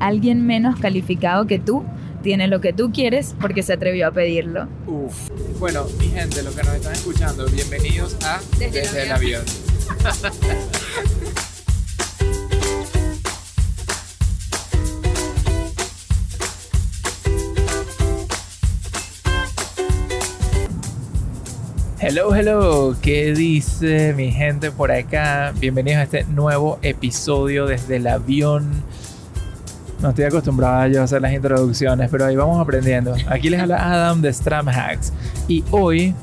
alguien menos calificado que tú tiene lo que tú quieres porque se atrevió a pedirlo. Uf. Bueno, mi gente, los que nos están escuchando, bienvenidos a Desde el Desde el avión. avión. Hello, hello, ¿qué dice mi gente por acá? Bienvenidos a este nuevo episodio desde el avión. No estoy acostumbrado yo a hacer las introducciones, pero ahí vamos aprendiendo. Aquí les habla Adam de Stram Hacks. Y hoy,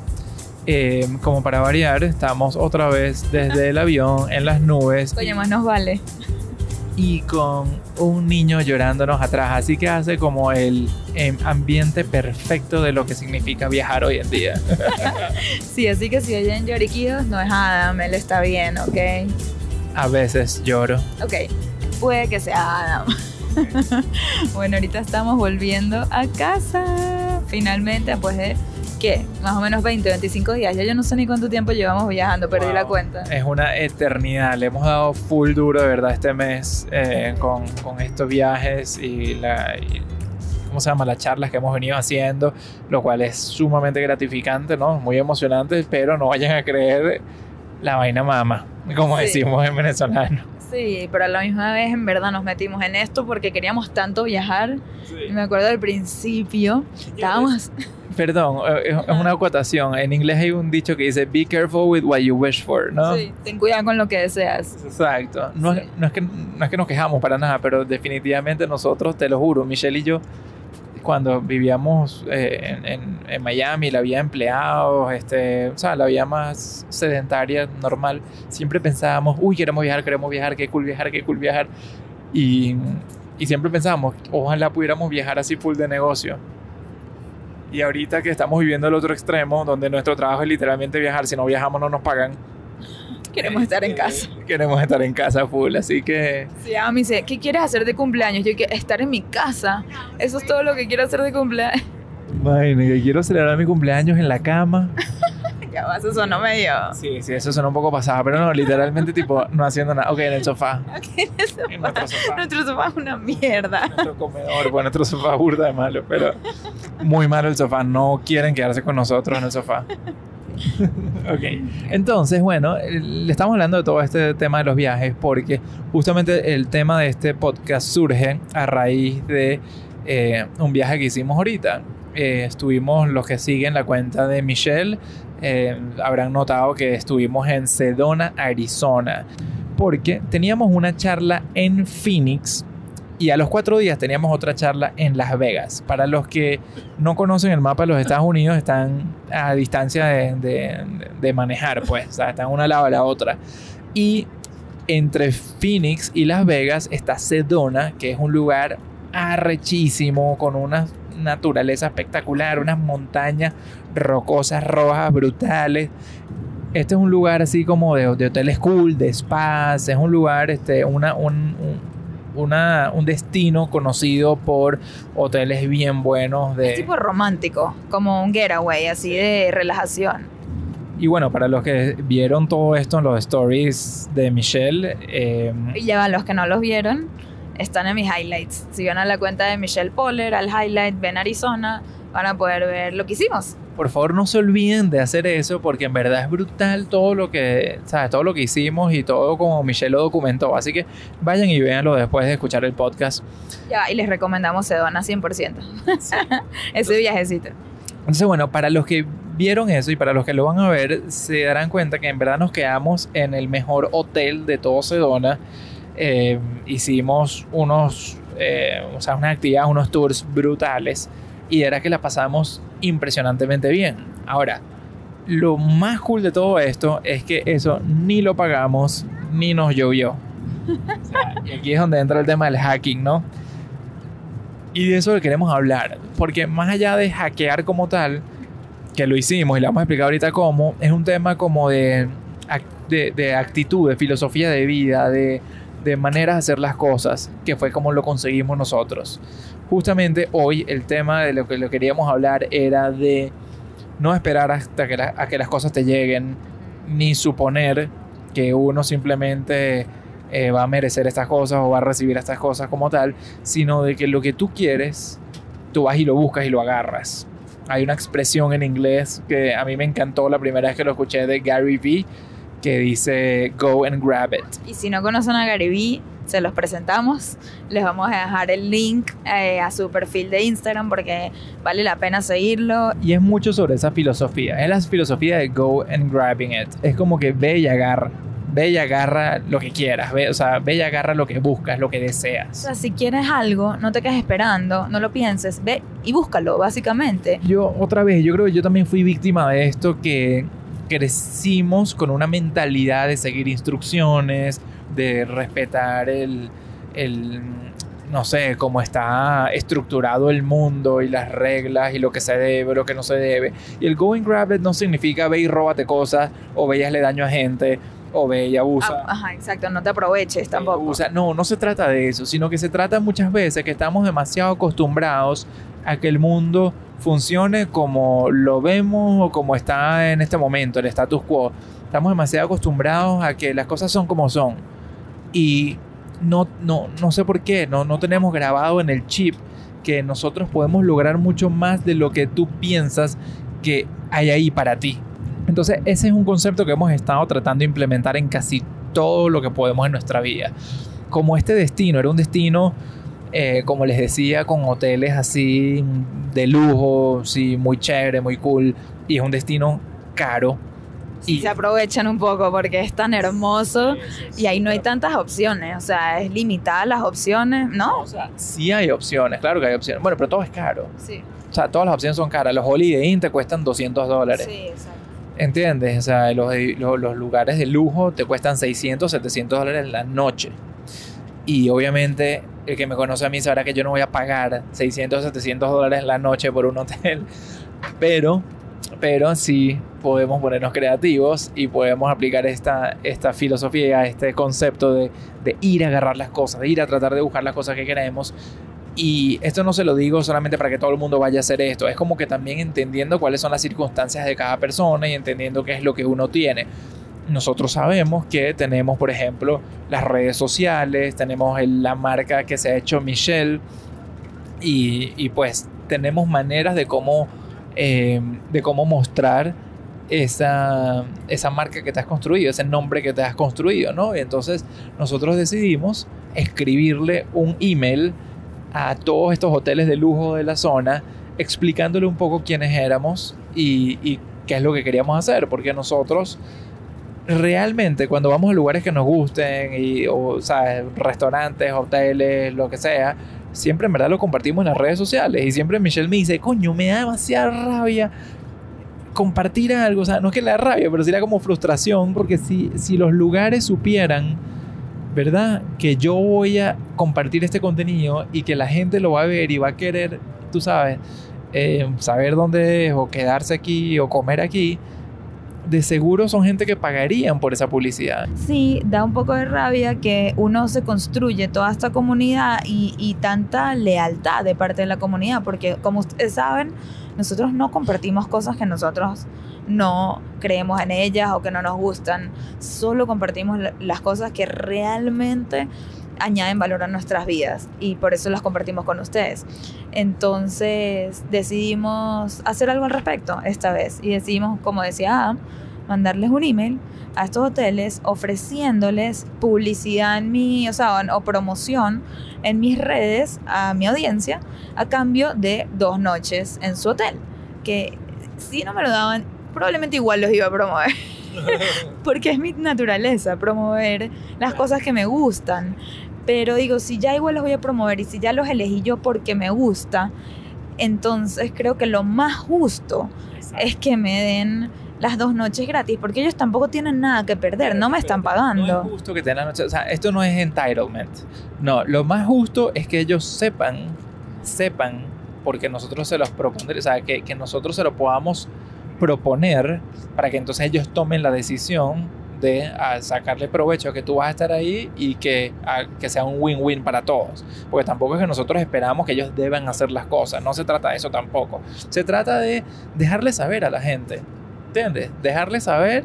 eh, como para variar, estamos otra vez desde el avión en las nubes Coño, más nos vale. y con un niño llorándonos atrás. Así que hace como el em, ambiente perfecto de lo que significa viajar hoy en día. Sí, así que si oyen lloriquidos, no es Adam, él está bien, ¿ok? A veces lloro. Ok, puede que sea Adam. bueno, ahorita estamos volviendo a casa. Finalmente, después de, ¿qué? Más o menos 20, 25 días. Ya yo no sé ni cuánto tiempo llevamos viajando, perdí Wow. la cuenta. Es una eternidad. Le hemos dado full duro, de verdad, este mes eh, con, con estos viajes y la. y- ¿Cómo se llama? Las charlas que hemos venido haciendo, lo cual es sumamente gratificante, ¿no? Muy emocionante, pero no vayan a creer la vaina mama, como Sí. decimos en venezolano. Sí, pero a la misma vez en verdad nos metimos en esto porque queríamos tanto viajar. Y me acuerdo al principio, estábamos... Perdón, eh, es es una acotación. En inglés hay un dicho que dice: Be careful with what you wish for, ¿no? Sí, ten cuidado con lo que deseas. Exacto. No, Sí. es, no, es que, no es que nos quejamos para nada, pero definitivamente nosotros, te lo juro, Michelle y yo, cuando vivíamos eh, en, en- en Miami, la vida de empleados, este, o sea, la vida más sedentaria, normal, siempre pensábamos, uy, queremos viajar, queremos viajar, qué cool viajar, qué cool viajar. Y, y siempre pensábamos, ojalá pudiéramos viajar así full de negocio. Y ahorita que estamos viviendo el otro extremo, donde nuestro trabajo es literalmente viajar, si no viajamos no nos pagan. Queremos estar en casa. Queremos estar en casa full, así que Sí, a mí dice, ¿qué quieres hacer de cumpleaños? Yo que estar en mi casa. Eso es todo lo que quiero hacer de cumpleaños. Imagínate, quiero celebrar mi cumpleaños en la cama. ya va, eso sonó medio... Sí, sí, eso suena un poco pasado, pero no, literalmente tipo no haciendo nada. Ok, en el sofá. Ok, En sofá- nuestro sofá. Nuestro sofá es una mierda. Nuestro comedor, bueno, nuestro sofá burda de malo, pero muy malo el sofá. No quieren quedarse con nosotros en el sofá. ok, entonces, bueno, le estamos hablando de todo este tema de los viajes porque justamente el tema de este podcast surge a raíz de eh, un viaje que hicimos ahorita. Eh, estuvimos, los que siguen la cuenta de Michelle, eh, habrán notado que estuvimos en Sedona, Arizona, porque teníamos una charla en Phoenix y a los cuatro días teníamos otra charla en Las Vegas. Para los que no conocen el mapa de los Estados Unidos, están a distancia de, de- manejar, pues, o sea, están una al lado de la otra. Y entre Phoenix y Las Vegas está Sedona, que es un lugar arrechísimo, con una naturaleza espectacular, unas montañas rocosas rojas brutales. Este es un lugar así como de, de hoteles cool, de spas, es un lugar, este, una, un, un- una- un destino conocido por hoteles bien buenos de... Es tipo romántico, como un getaway, así de relajación. Y bueno, para los que vieron todo esto en los stories de Michelle, eh, Y ya los que no los vieron, están en mis highlights. Si van a la cuenta de Michelle Poller, al highlight, ven Arizona, van a poder ver lo que hicimos. Por favor no se olviden de hacer eso porque en verdad es brutal todo lo que, ¿sabes? Todo lo que hicimos y todo como Michelle lo documentó. Así que vayan y véanlo después de escuchar el podcast. Ya, y les recomendamos Sedona 100%. Ese viajecito. Entonces, bueno, para los que vieron eso y para los que lo van a ver, se darán cuenta que en verdad nos quedamos en el mejor hotel de todo Sedona. Eh, hicimos unos, eh, o sea, unas actividades, unos tours brutales y era que la pasamos impresionantemente bien. Ahora, lo más cool de todo esto es que eso ni lo pagamos ni nos llovió. O sea, y aquí es donde entra el tema del hacking, ¿no? Y de eso queremos hablar, porque más allá de hackear como tal, que lo hicimos y le vamos a explicar ahorita cómo, es un tema como de, de, de actitud, de filosofía de vida, de, de maneras de hacer las cosas, que fue como lo conseguimos nosotros. Justamente hoy el tema de lo que lo queríamos hablar era de no esperar hasta que, a que las cosas te lleguen, ni suponer que uno simplemente eh, va a merecer estas cosas o va a recibir estas cosas como tal, sino de que lo que tú quieres, tú vas y lo buscas y lo agarras. Hay una expresión en inglés que a mí me encantó la primera vez que lo escuché de Gary Vee que dice go and grab it. Y si no conocen a Gary Vee, se los presentamos. Les vamos a dejar el link eh, a su perfil de Instagram porque vale la pena seguirlo. Y es mucho sobre esa filosofía. Es la filosofía de go and grabbing it. Es como que ve y agarra ve y agarra lo que quieras, ve, o sea, ve y agarra lo que buscas, lo que deseas. O sea, si quieres algo, no te quedes esperando, no lo pienses, ve y búscalo, básicamente. Yo, otra vez, yo creo que yo también fui víctima de esto que crecimos con una mentalidad de seguir instrucciones, de respetar el, el no sé, cómo está estructurado el mundo y las reglas y lo que se debe, lo que no se debe. Y el going grab it no significa ve y róbate cosas o ve y hazle daño a gente o ve y abusa. Ah, ajá, exacto, no te aproveches tampoco. No, no se trata de eso, sino que se trata muchas veces que estamos demasiado acostumbrados a que el mundo funcione como lo vemos o como está en este momento, el status quo. Estamos demasiado acostumbrados a que las cosas son como son. Y no, no, no sé por qué, no, no tenemos grabado en el chip que nosotros podemos lograr mucho más de lo que tú piensas que hay ahí para ti. Entonces, ese es un concepto que hemos estado tratando de implementar en casi todo lo que podemos en nuestra vida. Como este destino era un destino, eh, como les decía, con hoteles así de lujo, sí, muy chévere, muy cool, y es un destino caro. Y se aprovechan un poco porque es tan hermoso y ahí no hay tantas opciones, o sea, es limitada las opciones, ¿no? O sea, sí hay opciones, claro que hay opciones. Bueno, pero todo es caro. Sí. O sea, todas las opciones son caras. Los Holiday Inn te cuestan 200 dólares. Sí, exacto. ¿Entiendes? O sea, los, los, lugares de lujo te cuestan 600, 700 dólares la noche. Y obviamente el que me conoce a mí sabrá que yo no voy a pagar 600, 700 dólares la noche por un hotel. Pero, pero sí podemos ponernos creativos y podemos aplicar esta, esta filosofía, este concepto de, de ir a agarrar las cosas, de ir a tratar de buscar las cosas que queremos y esto no se lo digo solamente para que todo el mundo vaya a hacer esto, es como que también entendiendo cuáles son las circunstancias de cada persona y entendiendo qué es lo que uno tiene. Nosotros sabemos que tenemos, por ejemplo, las redes sociales, tenemos la marca que se ha hecho Michelle y, pues tenemos maneras de cómo, eh, de cómo mostrar esa, esa marca que te has construido, ese nombre que te has construido, ¿no? Y entonces nosotros decidimos escribirle un email a todos estos hoteles de lujo de la zona, explicándole un poco quiénes éramos y, qué es lo que queríamos hacer, porque nosotros realmente cuando vamos a lugares que nos gusten, y, o sea, restaurantes, hoteles, lo que sea, siempre en verdad lo compartimos en las redes sociales y siempre Michelle me dice, coño, me da demasiada rabia compartir algo, o sea, no es que le da rabia, pero sería como frustración, porque si, si los lugares supieran ¿verdad? Que yo voy a compartir este contenido y que la gente lo va a ver y va a querer, tú sabes, eh, saber dónde es o quedarse aquí o comer aquí, de seguro son gente que pagarían por esa publicidad. Sí, da un poco de rabia que uno se construye toda esta comunidad y, y tanta lealtad de parte de la comunidad, porque como ustedes saben, nosotros no compartimos cosas que nosotros no creemos en ellas o que no nos gustan. Solo compartimos las cosas que realmente añaden valor a nuestras vidas y por eso las compartimos con ustedes. Entonces decidimos hacer algo al respecto esta vez y decidimos, como decía mandarles un email a estos hoteles ofreciéndoles publicidad en mi, o sea, o promoción en mis redes a mi audiencia a cambio de dos noches en su hotel. Que si no me lo daban, probablemente igual los iba a promover. Porque es mi naturaleza, promover las cosas que me gustan. Pero digo, si ya igual los voy a promover y si ya los elegí yo porque me gusta, entonces creo que lo más justo es que me den las dos noches gratis, porque ellos tampoco tienen nada que perder, no me están pagando. No es justo que tengan noche, o sea, esto no es entitlement. No, lo más justo es que ellos sepan, sepan, porque nosotros se los propondremos, o sea, que, que nosotros se lo podamos proponer para que entonces ellos tomen la decisión de sacarle provecho a que tú vas a estar ahí y que, que sea un win-win para todos. Porque tampoco es que nosotros esperamos que ellos deban hacer las cosas, no se trata de eso tampoco. Se trata de dejarle saber a la gente, ¿entiendes? Dejarle saber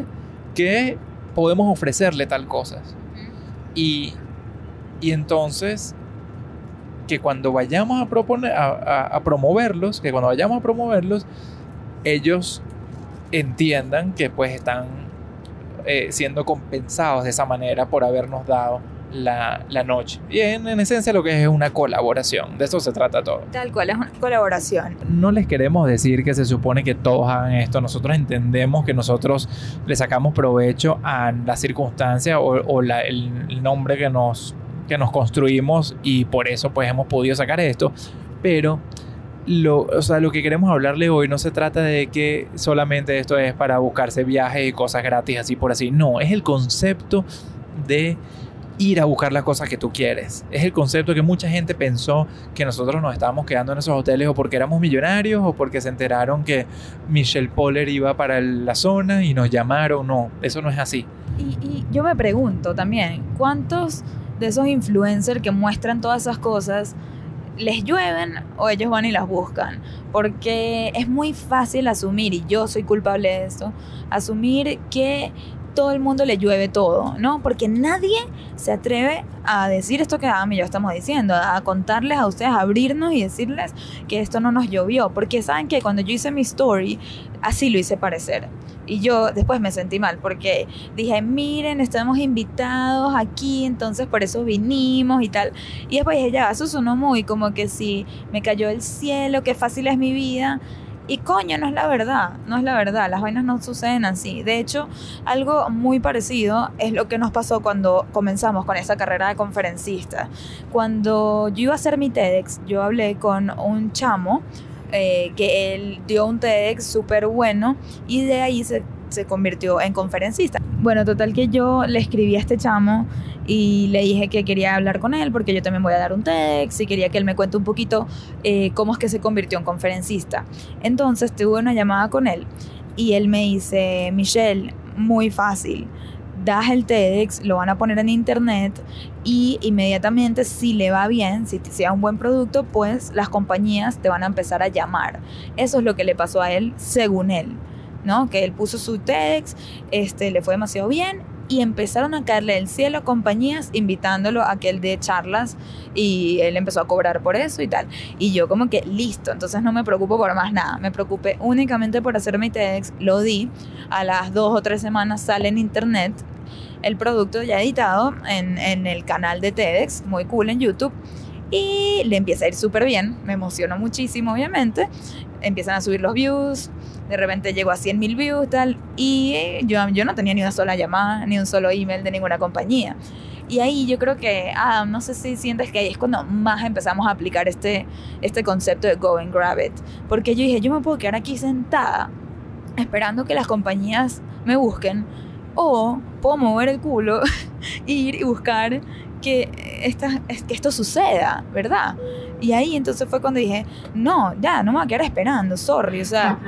que podemos ofrecerle tal cosas. Y, y entonces, que cuando vayamos a, proponer, a, a, promoverlos, que cuando vayamos a promoverlos, ellos entiendan que pues están eh, siendo compensados de esa manera por habernos dado la, la, noche. Y en, en, esencia lo que es una colaboración, de eso se trata todo. Tal cual, es una colaboración. No les queremos decir que se supone que todos hagan esto, nosotros entendemos que nosotros le sacamos provecho a la circunstancia o, o la, el, el, nombre que nos, que nos construimos y por eso pues hemos podido sacar esto, pero... Lo, o sea, lo que queremos hablarle hoy no se trata de que solamente esto es para buscarse viajes y cosas gratis así por así. No, es el concepto de ir a buscar las cosas que tú quieres. Es el concepto que mucha gente pensó que nosotros nos estábamos quedando en esos hoteles o porque éramos millonarios o porque se enteraron que Michelle Poller iba para la zona y nos llamaron. No, eso no es así. Y, y yo me pregunto también, ¿cuántos de esos influencers que muestran todas esas cosas les llueven o ellos van y las buscan. Porque es muy fácil asumir, y yo soy culpable de esto, asumir que todo el mundo le llueve todo, ¿no? Porque nadie se atreve a decir esto que Adam y yo estamos diciendo, a contarles a ustedes, a abrirnos y decirles que esto no nos llovió. Porque saben que cuando yo hice mi story, así lo hice parecer. Y yo después me sentí mal porque dije, miren, estamos invitados aquí, entonces por eso vinimos y tal. Y después dije, ya, eso sonó muy como que si me cayó el cielo, qué fácil es mi vida. Y coño, no es la verdad, no es la verdad, las vainas no suceden así. De hecho, algo muy parecido es lo que nos pasó cuando comenzamos con esa carrera de conferencista. Cuando yo iba a hacer mi TEDx, yo hablé con un chamo eh, que él dio un TEDx súper bueno y de ahí se, se, convirtió en conferencista. Bueno, total que yo le escribí a este chamo y le dije que quería hablar con él porque yo también voy a dar un TEDx y quería que él me cuente un poquito eh, cómo es que se convirtió en conferencista. Entonces tuve una llamada con él y él me dice, Michelle, muy fácil das el TEDx, lo van a poner en internet y inmediatamente si le va bien, si sea un buen producto, pues las compañías te van a empezar a llamar. Eso es lo que le pasó a él, según él, ¿no? Que él puso su TEDx, este, le fue demasiado bien y empezaron a caerle del cielo compañías invitándolo a que él dé charlas y él empezó a cobrar por eso y tal. Y yo como que listo, entonces no me preocupo por más nada, me preocupé únicamente por hacer mi TEDx, lo di, a las dos o tres semanas sale en internet el producto ya editado en, en el canal de TEDx, muy cool en YouTube. Y le empieza a ir súper bien, me emocionó muchísimo obviamente, empiezan a subir los views, de repente llegó a 100 mil views tal, y yo, yo no tenía ni una sola llamada, ni un solo email de ninguna compañía. Y ahí yo creo que, ah, no sé si sientes que ahí es cuando más empezamos a aplicar este, este concepto de go and grab it. Porque yo dije, yo me puedo quedar aquí sentada esperando que las compañías me busquen o puedo mover el culo, ir y buscar que, esta, que esto suceda, ¿verdad? Y ahí entonces fue cuando dije, no, ya, no me voy a quedar esperando, sorry, o sea...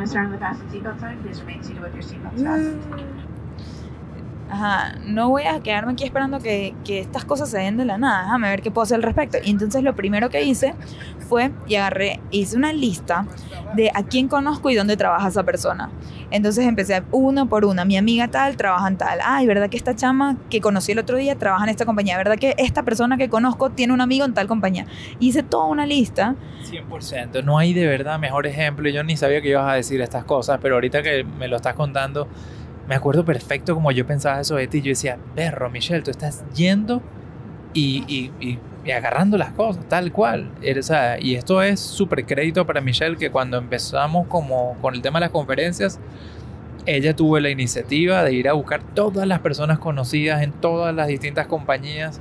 Ajá, no voy a quedarme aquí esperando que, que, estas cosas se den de la nada, déjame ver qué puedo hacer al respecto. Y entonces lo primero que hice fue y agarré, hice una lista de a quién conozco y dónde trabaja esa persona. Entonces empecé uno por una, mi amiga tal trabaja en tal, ay, ¿verdad que esta chama que conocí el otro día trabaja en esta compañía? ¿Verdad que esta persona que conozco tiene un amigo en tal compañía? Hice toda una lista. 100%, no hay de verdad mejor ejemplo, yo ni sabía que ibas a decir estas cosas, pero ahorita que me lo estás contando me acuerdo perfecto como yo pensaba eso de ti. Yo decía, perro, Michelle, tú estás yendo y, y, y, y agarrando las cosas, tal cual. O sea, y esto es súper crédito para Michelle, que cuando empezamos como con el tema de las conferencias, ella tuvo la iniciativa de ir a buscar todas las personas conocidas en todas las distintas compañías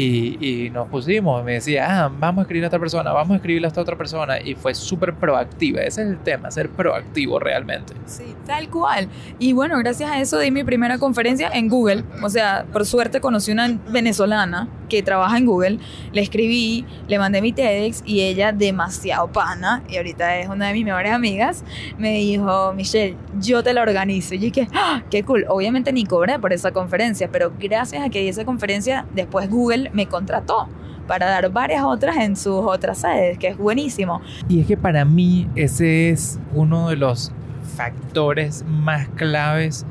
y, y, nos pusimos, me decía, ah, vamos a escribir a esta persona, vamos a escribir a esta otra persona. Y fue súper proactiva. Ese es el tema, ser proactivo realmente. Sí, tal cual. Y bueno, gracias a eso di mi primera conferencia en Google. O sea, por suerte conocí una venezolana que trabaja en Google. Le escribí, le mandé mi TEDx y ella, demasiado pana, y ahorita es una de mis mejores amigas, me dijo, Michelle, yo te la organizo. Y yo dije, ¡Ah, qué cool. Obviamente ni cobré por esa conferencia, pero gracias a que di esa conferencia, después Google me contrató para dar varias otras en sus otras sedes, que es buenísimo. Y es que para mí ese es uno de los factores más claves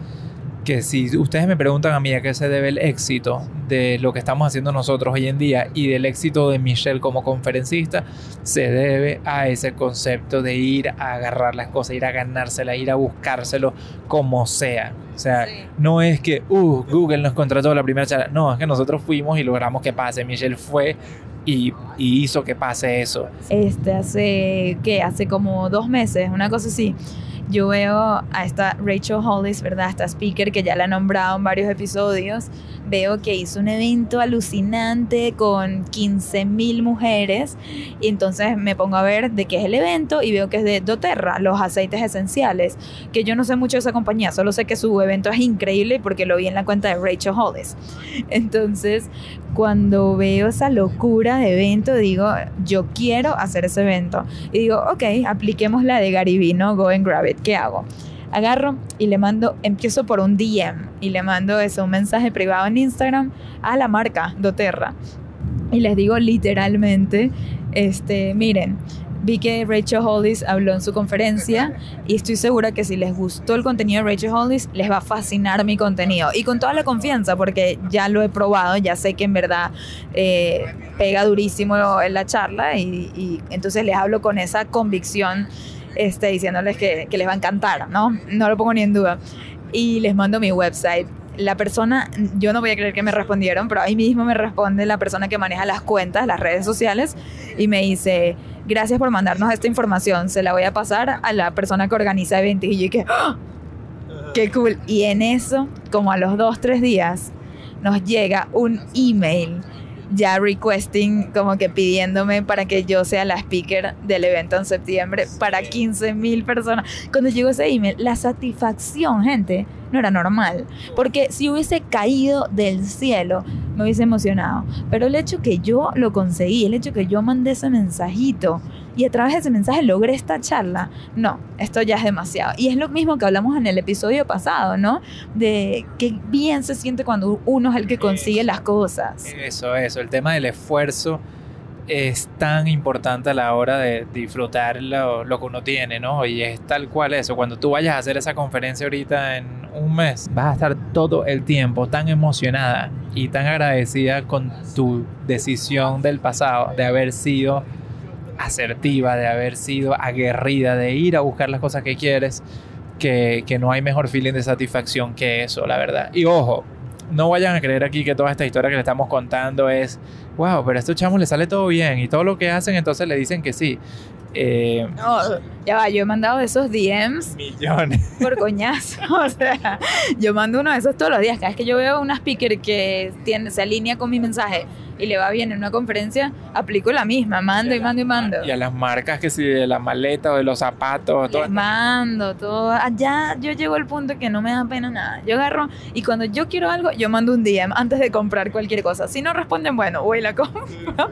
que si ustedes me preguntan a mí a qué se debe el éxito de lo que estamos haciendo nosotros hoy en día y del éxito de Michelle como conferencista, se debe a ese concepto de ir a agarrar las cosas, ir a ganársela, ir a buscárselo como sea. O sea, no es que, uh, Google nos contrató la primera charla. No, es que nosotros fuimos y logramos que pase. Michelle fue y, y hizo que pase eso. Este hace, ¿qué? Hace como dos meses, una cosa así yo veo a esta Rachel Hollis, ¿verdad? Esta speaker que ya la he nombrado en varios episodios. Veo que hizo un evento alucinante con 15 mil mujeres. Y entonces me pongo a ver de qué es el evento y veo que es de doTERRA, los aceites esenciales. Que yo no sé mucho de esa compañía, solo sé que su evento es increíble porque lo vi en la cuenta de Rachel Hollis. Entonces, cuando veo esa locura de evento, digo, yo quiero hacer ese evento. Y digo, ok, apliquemos la de Gary. Go and grab it. ¿Qué hago? Agarro y le mando, empiezo por un DM y le mando eso, un mensaje privado en Instagram a la marca doTERRA. Y les digo literalmente, este, miren, Vi que Rachel Hollis habló en su conferencia y estoy segura que si les gustó el contenido de Rachel Hollis, les va a fascinar mi contenido. Y con toda la confianza, porque ya lo he probado, ya sé que en verdad eh, pega durísimo en la charla y, entonces les hablo con esa convicción, este, diciéndoles que, que les va a encantar, ¿no? No lo pongo ni en duda. Y les mando mi website la persona, yo no voy a creer que me respondieron, pero ahí mismo me responde la persona que maneja las cuentas, las redes sociales, y me dice, gracias por mandarnos esta información, se la voy a pasar a la persona que organiza eventos. Y yo dije, ¡Ah! qué cool. Y en eso, como a los dos, tres días, nos llega un email ya requesting, como que pidiéndome para que yo sea la speaker del evento en septiembre para 15 mil personas. Cuando llegó ese email, la satisfacción, gente, no era normal. Porque si hubiese caído del cielo, me hubiese emocionado. Pero el hecho que yo lo conseguí, el hecho que yo mandé ese mensajito y a través de ese mensaje logré esta charla, no, esto ya es demasiado. Y es lo mismo que hablamos en el episodio pasado, ¿no? De qué bien se siente cuando uno es el que consigue las cosas. Eso, eso, el tema del esfuerzo es tan importante a la hora de disfrutar lo, lo, que uno tiene, ¿no? Y es tal cual eso. Cuando tú vayas a hacer esa conferencia ahorita en un mes, vas a estar todo el tiempo tan emocionada y tan agradecida con tu decisión del pasado, de haber sido asertiva, de haber sido aguerrida, de ir a buscar las cosas que quieres, que, que no hay mejor feeling de satisfacción que eso, la verdad. Y ojo, no vayan a creer aquí que toda esta historia que le estamos contando es, wow, pero a estos chamos les sale todo bien y todo lo que hacen entonces le dicen que sí. Eh, no, ya va, yo he mandado esos DMs. Millones. Por coñazo. O sea, yo mando uno de esos todos los días. Cada vez que yo veo una speaker que tiene, se alinea con mi mensaje y le va bien en una conferencia, aplico la misma, mando y, mando y mando. Y a las marcas que si de la maleta o de los zapatos, todo. mando, todo. Allá yo llego al punto que no me da pena nada. Yo agarro y cuando yo quiero algo, yo mando un DM antes de comprar cualquier cosa. Si no responden, bueno, voy la compro.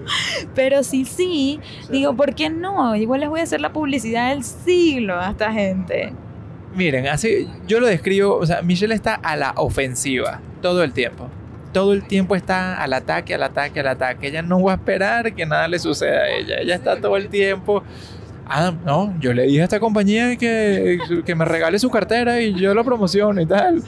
Pero si sí, digo, ¿por qué no? Igual les voy a hacer la publicidad del siglo a esta gente. Miren, así yo lo describo, o sea, Michelle está a la ofensiva todo el tiempo todo el tiempo está al ataque, al ataque, al ataque. Ella no va a esperar que nada le suceda a ella. Ella está todo el tiempo. Ah, no, yo le dije a esta compañía que, que me regale su cartera y yo lo promociono y tal.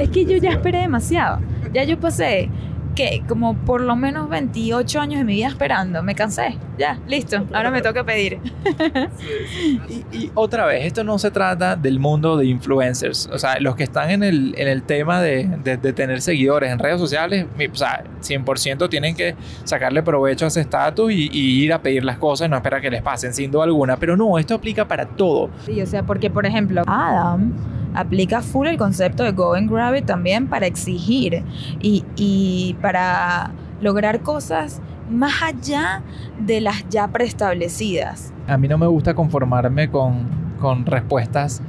Es que yo ya esperé demasiado. Ya yo pasé que como por lo menos 28 años de mi vida esperando. Me cansé. Ya, listo. Ahora me toca pedir. y, otra vez, esto no se trata del mundo de influencers. O sea, los que están en el, en el tema de, de, tener seguidores en redes sociales, o sea, 100% tienen que sacarle provecho a ese estatus y, y, ir a pedir las cosas y no esperar que les pasen, sin duda alguna. Pero no, esto aplica para todo. Sí, o sea, porque por ejemplo, Adam aplica full el concepto de go and grab it también para exigir y, para lograr cosas más allá de las ya preestablecidas. A mí no me gusta conformarme con, con respuestas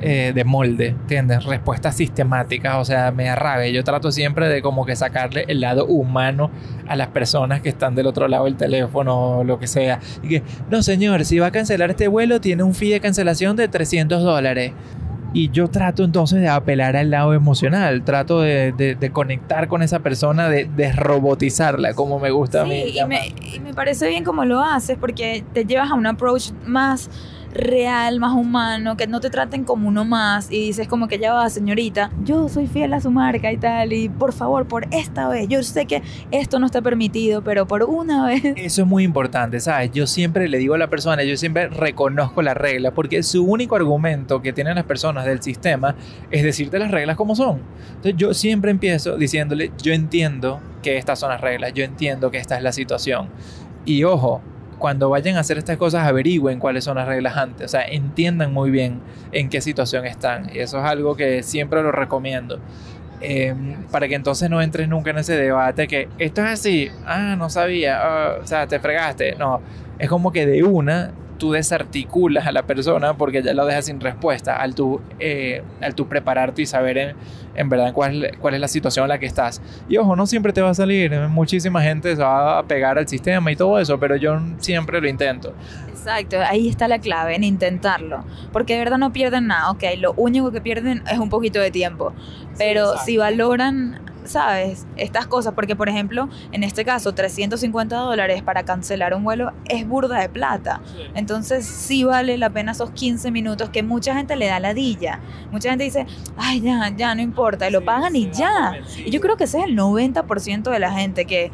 eh, de molde, ¿entiendes? Respuestas sistemáticas, o sea, me arrabe. Yo trato siempre de como que sacarle el lado humano a las personas que están del otro lado del teléfono o lo que sea. Y que, no señor, si va a cancelar este vuelo, tiene un fee de cancelación de 300 dólares. Y yo trato entonces de apelar al lado emocional, trato de, conectar con esa persona, de desrobotizarla, como me gusta a mí. Y me, y me, parece bien como lo haces, porque te llevas a un approach más real, más humano, que no te traten como uno más y dices como que ya va, señorita, yo soy fiel a su marca y tal, y por favor, por esta vez, yo sé que esto no está permitido, pero por una vez. Eso es muy importante, ¿sabes? Yo siempre le digo a la persona, yo siempre reconozco la regla, porque su único argumento que tienen las personas del sistema es decirte las reglas como son. Entonces yo siempre empiezo diciéndole, yo entiendo que estas son las reglas, yo entiendo que esta es la situación. Y ojo, cuando vayan a hacer estas cosas averigüen cuáles son las reglas antes, o sea, entiendan muy bien en qué situación están. Y eso es algo que siempre lo recomiendo. Em, para que entonces no entres nunca en ese debate que esto es así, ah, no sabía, ah, o sea, te fregaste. No, es como que de una tú desarticulas a la persona porque ya lo dejas sin respuesta al tú, eh, al tú prepararte y saber en, en verdad cuál, cuál es la situación en la que estás. Y ojo, no siempre te va a salir, muchísima gente se va a pegar al sistema y todo eso, pero yo siempre lo intento. Exacto, ahí está la clave, en intentarlo. Porque de verdad no pierden nada, ok, lo único que pierden es un poquito de tiempo. Pero si valoran ¿sabes? Estas cosas, porque por ejemplo, en este caso, 350 dólares para cancelar un vuelo es burda de plata. Entonces sí vale la pena esos 15 minutos que mucha gente le da ladilla. Mucha gente dice, ay, ya, ya, no importa, y lo pagan y ya. Y yo creo que ese es el 90% de la gente que,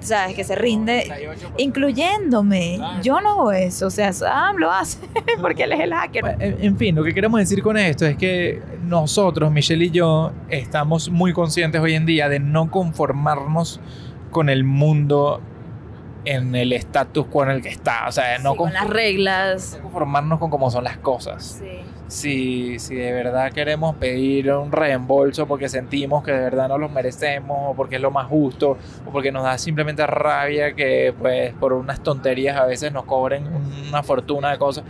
¿sabes? Que se rinde, incluyéndome. Yo no hago eso, o sea, Sam lo hace porque él es el hacker. En fin, lo que queremos decir con esto es que nosotros, Michelle y yo, estamos muy conscientes hoy en día de no conformarnos con el mundo en el status quo en el que está. O sea, no con las reglas. No conformarnos con cómo son las cosas. Sí si, si de verdad queremos pedir un reembolso porque sentimos que de verdad no lo merecemos o porque es lo más justo o porque nos da simplemente rabia que pues por unas tonterías a veces nos cobren una fortuna de cosas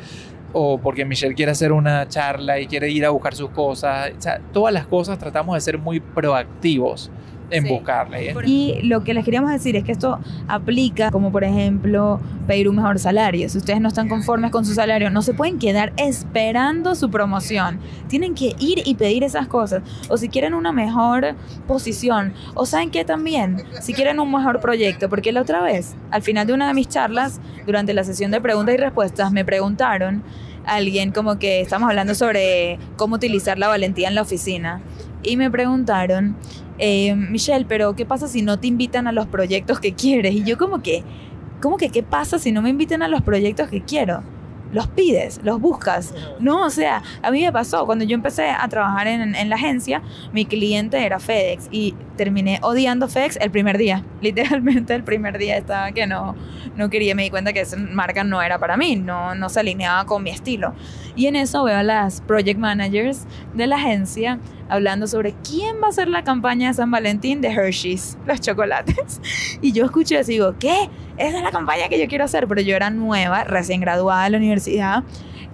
o porque Michelle quiere hacer una charla y quiere ir a buscar sus cosas. O sea, todas las cosas tratamos de ser muy proactivos en buscarle. ¿eh? Y lo que les queríamos decir es que esto aplica como por ejemplo pedir un mejor salario. Si ustedes no están conformes con su salario, no se pueden quedar esperando su promoción. Tienen que ir y pedir esas cosas. O si quieren una mejor posición. O saben que también, si quieren un mejor proyecto. Porque la otra vez, al final de una de mis charlas, durante la sesión de preguntas y respuestas, me preguntaron alguien como que estamos hablando sobre cómo utilizar la valentía en la oficina. Y me preguntaron eh, Michelle, pero ¿qué pasa si no te invitan a los proyectos que quieres? Y yo como que, ¿cómo que qué pasa si no me invitan a los proyectos que quiero? Los pides, los buscas. No, o sea, a mí me pasó, cuando yo empecé a trabajar en, la agencia, mi cliente era FedEx y terminé odiando FedEx el primer día. Literalmente el primer día estaba que no, no quería, me di cuenta que esa marca no era para mí, no, no se alineaba con mi estilo. Y en eso veo a las project managers de la agencia hablando sobre quién va a hacer la campaña de San Valentín de Hershey's, los chocolates. Y yo escuché y digo, ¿qué? Esa es la campaña que yo quiero hacer, pero yo era nueva, recién graduada de la universidad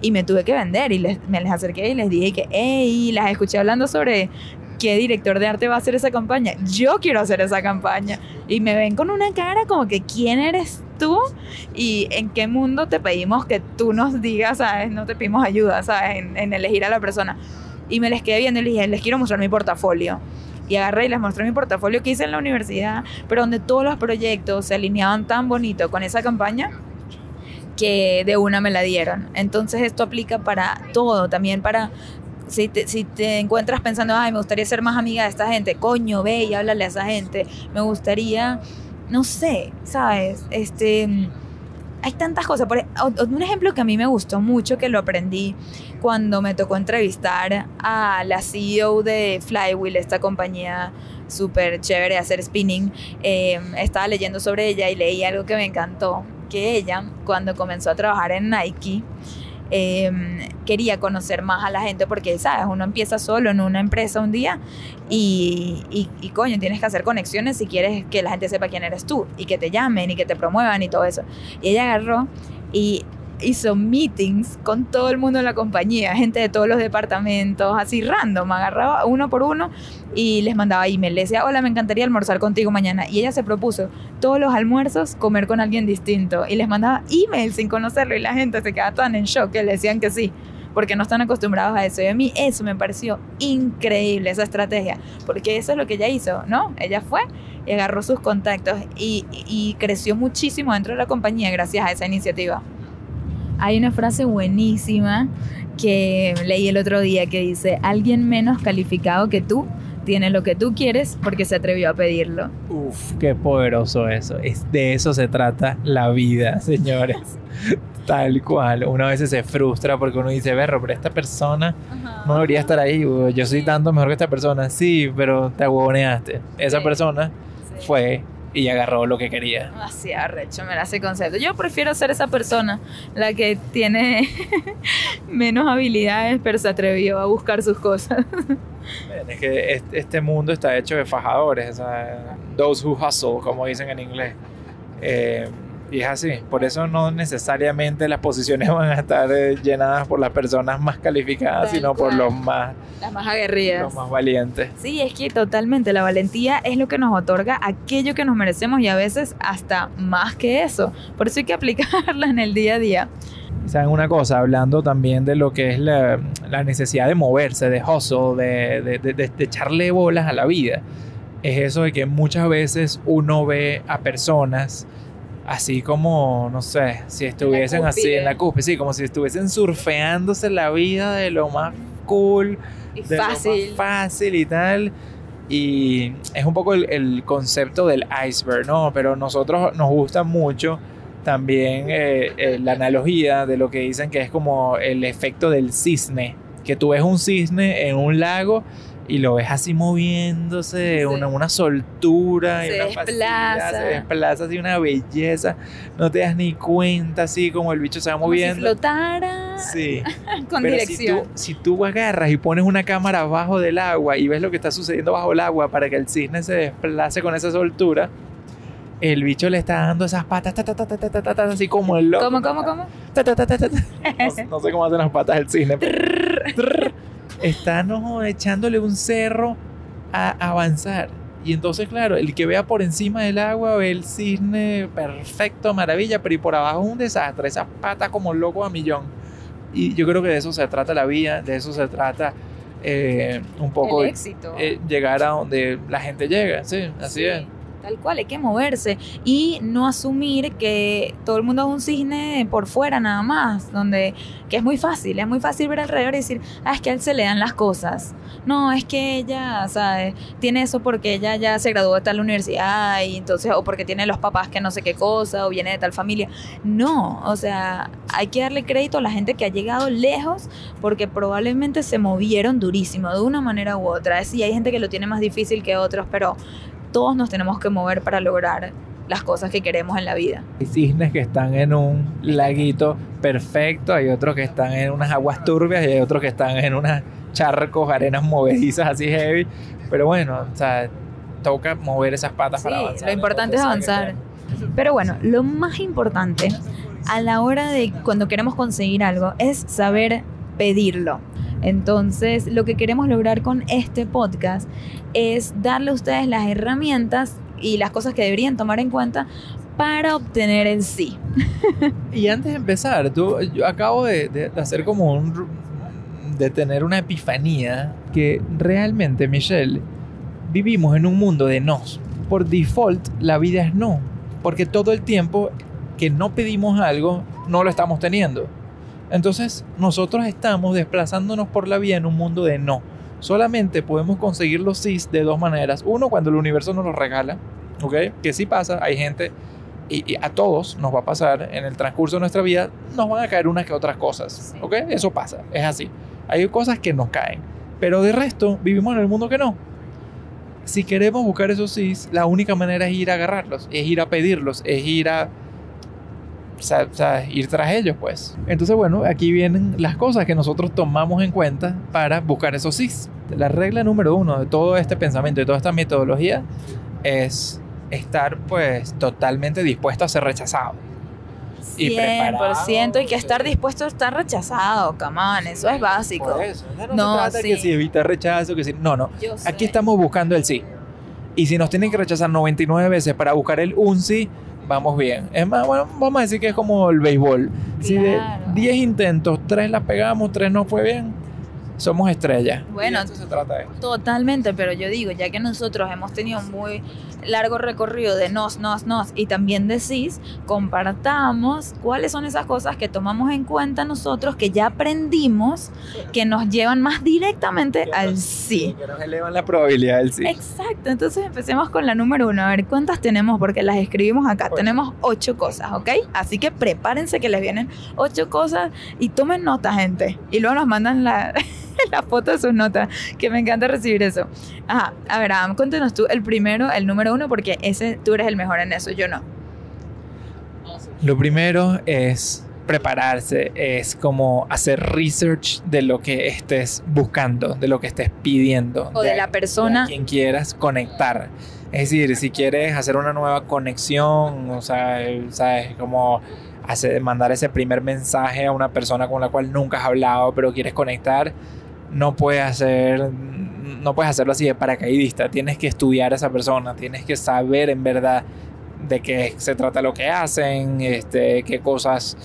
y me tuve que vender y les, me les acerqué y les dije que, hey, las escuché hablando sobre qué director de arte va a hacer esa campaña. Yo quiero hacer esa campaña. Y me ven con una cara como que, ¿quién eres tú? Y en qué mundo te pedimos que tú nos digas, ¿sabes? No te pedimos ayuda, ¿sabes? En, en elegir a la persona. Y me les quedé viendo y les dije, les quiero mostrar mi portafolio. Y agarré y les mostré mi portafolio que hice en la universidad, pero donde todos los proyectos se alineaban tan bonito con esa campaña que de una me la dieron. Entonces esto aplica para todo, también para si te, si te, encuentras pensando, ay, me gustaría ser más amiga de esta gente, coño, ve y háblale a esa gente. Me gustaría, no sé, ¿sabes? Este, hay tantas cosas. Por, e, un ejemplo que a mí me gustó mucho, que lo aprendí cuando me tocó entrevistar a la CEO de Flywheel, esta compañía súper chévere de hacer spinning. Eh, estaba leyendo sobre ella y leí algo que me encantó, que ella, cuando comenzó a trabajar en Nike, Em, quería conocer más a la gente porque, ¿sabes? Uno empieza solo en una empresa un día y, y, coño, tienes que hacer conexiones si quieres que la gente sepa quién eres tú y que te llamen y que te promuevan y todo eso. Y ella agarró y hizo meetings con todo el mundo de la compañía, gente de todos los departamentos, así random, agarraba uno por uno y les mandaba email. Le decía, hola, me encantaría almorzar contigo mañana. Y ella se propuso todos los almuerzos comer con alguien distinto. Y les mandaba email sin conocerlo y la gente se quedaba tan en shock que le decían que sí porque no están acostumbrados a eso. Y a mí eso me pareció increíble, esa estrategia, porque eso es lo que ella hizo, ¿no? Ella fue y agarró sus contactos y, y creció muchísimo dentro de la compañía gracias a esa iniciativa. Hay una frase buenísima que leí el otro día que dice, alguien menos calificado que tú tiene lo que tú quieres porque se atrevió a pedirlo. Uf, qué poderoso eso. Es, de eso se trata la vida, señores. Tal cual. Uno a veces se frustra porque uno dice, berro, pero esta persona no debería estar ahí. Yo soy tanto mejor que esta persona. Sí, pero te aguoneaste. Esa Sí. persona Sí. fue y agarró lo que quería. Así arrecho, me la hace concepto. Yo prefiero ser esa persona, la que tiene menos habilidades, pero se atrevió a buscar sus cosas. Es que este, mundo está hecho de fajadores, sea, those who hustle, como dicen en inglés. Eh, y es así. Por eso no necesariamente las posiciones van a estar eh, llenadas por las personas más calificadas, Tal sino por cual. los más, Las más aguerridas. los más valientes. Sí, es que totalmente la valentía es lo que nos otorga aquello que nos merecemos y a veces hasta más que eso. Por eso hay que aplicarla en el día a día. ¿Saben una cosa? Hablando también de lo que es la, la necesidad de moverse, de hustle, de, de- de- de echarle bolas a la vida. Es eso de que muchas veces uno ve a personas así como, no sé, si estuviesen así cúspide. en la cúspide, sí, como si estuviesen surfeándose la vida de lo más cool, Y de lo fácil. más fácil y tal. Y es un poco el, el concepto del iceberg, ¿no? Pero nosotros nos gusta mucho también eh, eh, la analogía de lo que dicen que es como el efecto del cisne, que tú ves un cisne en un lago y lo ves así moviéndose, una, una soltura, se y una desplaza. Se desplaza así una belleza, no te das ni cuenta así como el bicho se va como moviendo. Si flotara. Sí. Con Pero dirección. Si tú, si tú agarras y pones una cámara abajo del agua y ves lo que está sucediendo bajo el agua para que el cisne se desplace con esa soltura, el bicho le está dando esas patas, ta, ta, ta, así como el loco. ¿Cómo, cómo, cómo? No, no, sé cómo hacen las patas del cisne. Trrr. Está no, echándole un cerro a avanzar. Y entonces, claro, el que vea por encima del agua ve el cisne perfecto, maravilla, pero y por abajo es un desastre, esas patas como loco a millón. Y yo creo que de eso se trata la vida, de eso se trata eh, un poco el éxito. eh, llegar a donde la gente llega, sí, así Sí, es. Tal cual, hay que moverse y no asumir que todo el mundo es un cisne por fuera nada más, donde que es muy fácil, es muy fácil ver alrededor y decir, ah, es que a él se le dan las cosas. No, es que ella, ¿sabes? Tiene eso porque ella ya se graduó de tal universidad y entonces, o porque tiene los papás que no sé qué cosa, o viene de tal familia. No, o sea, hay que darle crédito a la gente que ha llegado lejos porque probablemente se movieron durísimo de una manera u otra. Sí, hay gente que lo tiene más difícil que otros, pero todos nos tenemos que mover para lograr las cosas que queremos en la vida. Hay cisnes que están en un laguito perfecto, hay otros que están en unas aguas turbias y hay otros que están en unos charcos, arenas movedizas así heavy. Pero bueno, o sea, toca mover esas patas Sí, para avanzar. lo importante es avanzar. Pero bueno, lo más importante a la hora de cuando queremos conseguir algo es saber pedirlo. Entonces, lo que queremos lograr con este podcast es darle a ustedes las herramientas y las cosas que deberían tomar en cuenta para obtener el sí. Y antes de empezar, tú, yo acabo de, hacer como un... de tener una epifanía que realmente, Michelle, vivimos en un mundo de nos. Por default, la vida es no. Porque todo el tiempo que no pedimos algo, no lo estamos teniendo. Entonces, nosotros estamos desplazándonos por la vida en un mundo de no. Solamente podemos conseguir los sí de dos maneras. Uno, cuando el universo nos los regala, ¿ok? Que sí pasa, hay gente y, y a todos nos va a pasar en el transcurso de nuestra vida, nos van a caer unas que otras cosas. ¿ok? Eso pasa, es así. Hay cosas que nos caen, pero de resto vivimos en el mundo que no. Si queremos buscar esos sí, la única manera es ir a agarrarlos, es ir a pedirlos, es ir a o sea, ir tras ellos, pues. Entonces, bueno, aquí vienen las cosas que nosotros tomamos en cuenta para buscar esos sí. La regla número uno de todo este pensamiento y toda esta metodología es estar, pues, totalmente dispuesto a ser rechazado. Y 100% y que estar preparado, dispuesto a estar rechazado, camán, eso es básico. Por eso. No, No, se trata sí. que si evitar rechazo, que si... No, no. Yo sé. Aquí estamos buscando el sí. Y si nos tienen que rechazar 99 veces para buscar el un sí, vamos bien. Es más, bueno, vamos a decir que es como el béisbol. Si de Claro. 10 intentos, 3 las pegamos, 3 no fue bien, somos estrellas. Bueno, Y esto se trata de esto. Totalmente, pero yo digo, ya que nosotros hemos tenido un muy largo recorrido de nos, nos, nos y también de cis, compartamos cuáles son esas cosas que tomamos en cuenta nosotros, que ya aprendimos, que nos llevan más directamente al sí. Que nos elevan la probabilidad del sí. Exacto, entonces empecemos con la número uno. A ver, ¿cuántas tenemos? Porque las escribimos acá. Ocho. Tenemos ocho cosas, ¿ok? Así que prepárense que les vienen ocho cosas y tomen nota, gente. Y luego nos mandan la, la foto de sus notas, que me encanta recibir eso. Ajá, a ver, Adam, cuéntanos tú el primero, el número uno, porque ese tú eres el mejor en eso, yo no. Lo primero es prepararse, es como hacer research de lo que estés buscando, de lo que estés pidiendo. O de la persona. a quien quieras conectar. Es decir, si quieres hacer una nueva conexión, o sea, sabes, como hacer, mandar ese primer mensaje a una persona con la cual nunca has hablado, pero quieres conectar, no puedes hacer, no puedes hacerlo así de paracaidista. Tienes que estudiar a esa persona, tienes que saber en verdad de qué se trata lo que hacen, este, qué cosas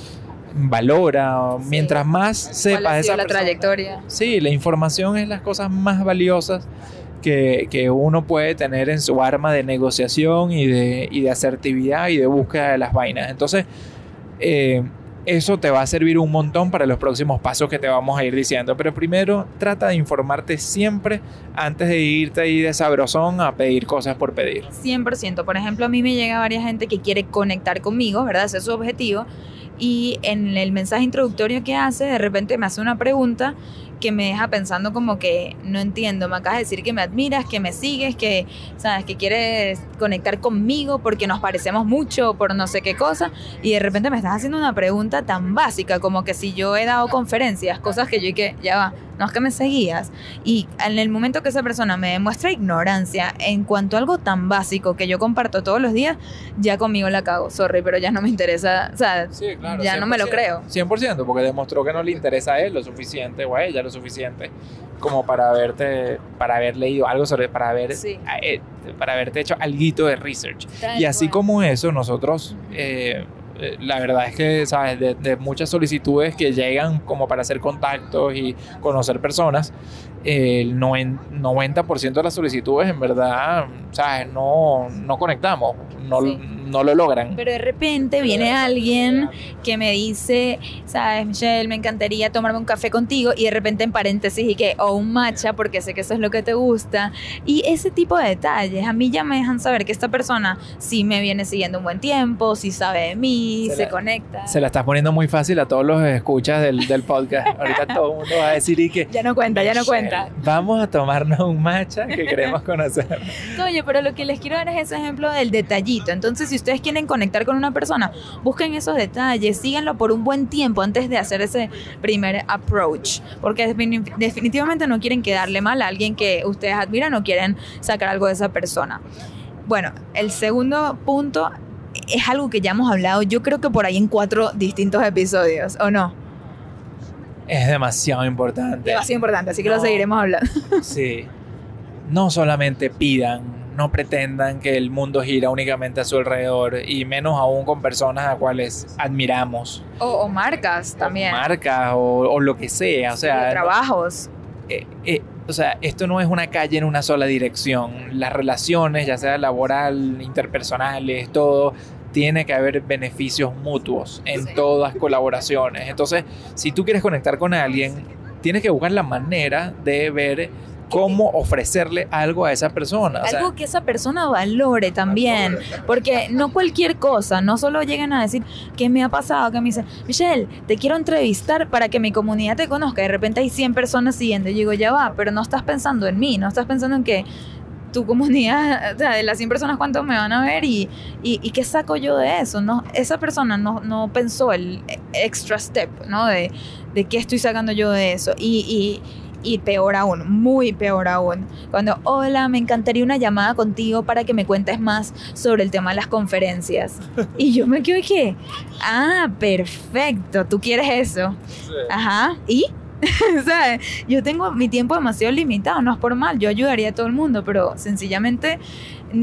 valora. Sí. Mientras más ¿Cuál sepas ha de sido esa la persona, trayectoria? Sí, la información es las cosas más valiosas que, que uno puede tener en su arma de negociación y de, y de asertividad y de búsqueda de las vainas. Entonces, eh, eso te va a servir un montón para los próximos pasos que te vamos a ir diciendo. Pero primero, trata de informarte siempre antes de irte ahí de sabrosón a pedir cosas por pedir. 100%. Por ejemplo, a mí me llega varias gente que quiere conectar conmigo, ¿verdad? Ese es su objetivo. Y en el mensaje introductorio que hace, de repente me hace una pregunta que me deja pensando como que no entiendo, me acabas de decir que me admiras, que me sigues, que sabes que quieres conectar conmigo porque nos parecemos mucho por no sé qué cosa. Y de repente me estás haciendo una pregunta tan básica como que si yo he dado conferencias, cosas que yo y que ya va, no es que me seguías y en el momento que esa persona me demuestra ignorancia en cuanto a algo tan básico que yo comparto todos los días, ya conmigo la cago, sorry, pero ya no me interesa, o sea, ya no me lo creo. 100%, porque demostró que no le interesa a él lo suficiente o a ella lo suficiente como para haberte, para haber leído algo sobre, para haber, Sí. eh, para haberte hecho algo de research. Tal Y así cual. como eso, nosotros, eh, eh, la verdad es que, ¿sabes? De, de muchas solicitudes que llegan como para hacer contactos y conocer personas, el noven- 90% de las solicitudes en verdad, ¿sabes? No, no conectamos, no, Sí. no lo logran. Pero de repente viene alguien que me dice, sabes, Michelle, me encantaría tomarme un café contigo y de repente en paréntesis y que, o un matcha porque sé que eso es lo que te gusta. Y ese tipo de detalles a mí ya me dejan saber que esta persona sí me viene siguiendo un buen tiempo, sí sabe de mí, Se se, la- conecta. Se la estás poniendo muy fácil a todos los escuchas del, del podcast. Ahorita todo el mundo va a decir y que... Ya no cuenta, ya no "Michelle, cuenta. Vamos a tomarnos un matcha que queremos conocer. Coño, pero lo que les quiero dar es ese ejemplo del detallito. Entonces, si ustedes quieren conectar con una persona, busquen esos detalles, síganlo por un buen tiempo antes de hacer ese primer approach. Porque defini- definitivamente no quieren quedarle mal a alguien que ustedes admiran o quieren sacar algo de esa persona. Bueno, el segundo punto es algo que ya hemos hablado, yo creo que por ahí en cuatro distintos episodios, ¿o no? Es demasiado importante. Demasiado importante, así que lo seguiremos hablando. Sí. No solamente pidan, no pretendan que el mundo gira únicamente a su alrededor y menos aún con personas a cuales admiramos. O, o marcas también. Marcas o, o lo que sea. O Sí, sea, trabajos. eh, eh, o sea, esto no es una calle en una sola dirección. Las relaciones, ya sea laboral, interpersonales, todo, tiene que haber beneficios mutuos en Sí. todas colaboraciones. Entonces, si tú quieres conectar con alguien, tienes que buscar la manera de ver cómo ofrecerle algo a esa persona. O sea, algo que esa persona valore también. Porque no cualquier cosa, no solo lleguen a decir que me ha pasado, que me dicen, Michelle, te quiero entrevistar para que mi comunidad te conozca. De repente hay 100 personas siguiendo. Y digo, ya va, pero no estás pensando en mí, no estás pensando en que tu comunidad, o sea, de las 100 personas, ¿cuántos me van a ver? Y, y, y qué saco yo de eso. No, esa persona no, no pensó el extra step, ¿no? De, de qué estoy sacando yo de eso. Y, y, y peor aún, muy peor aún, cuando, hola, me encantaría una llamada contigo para que me cuentes más sobre el tema de las conferencias. Y yo me quedo y que, ah, perfecto, tú quieres eso. Ajá, ¿y? ¿Sabes? Yo tengo mi tiempo demasiado limitado, no es por mal, yo ayudaría a todo el mundo, pero sencillamente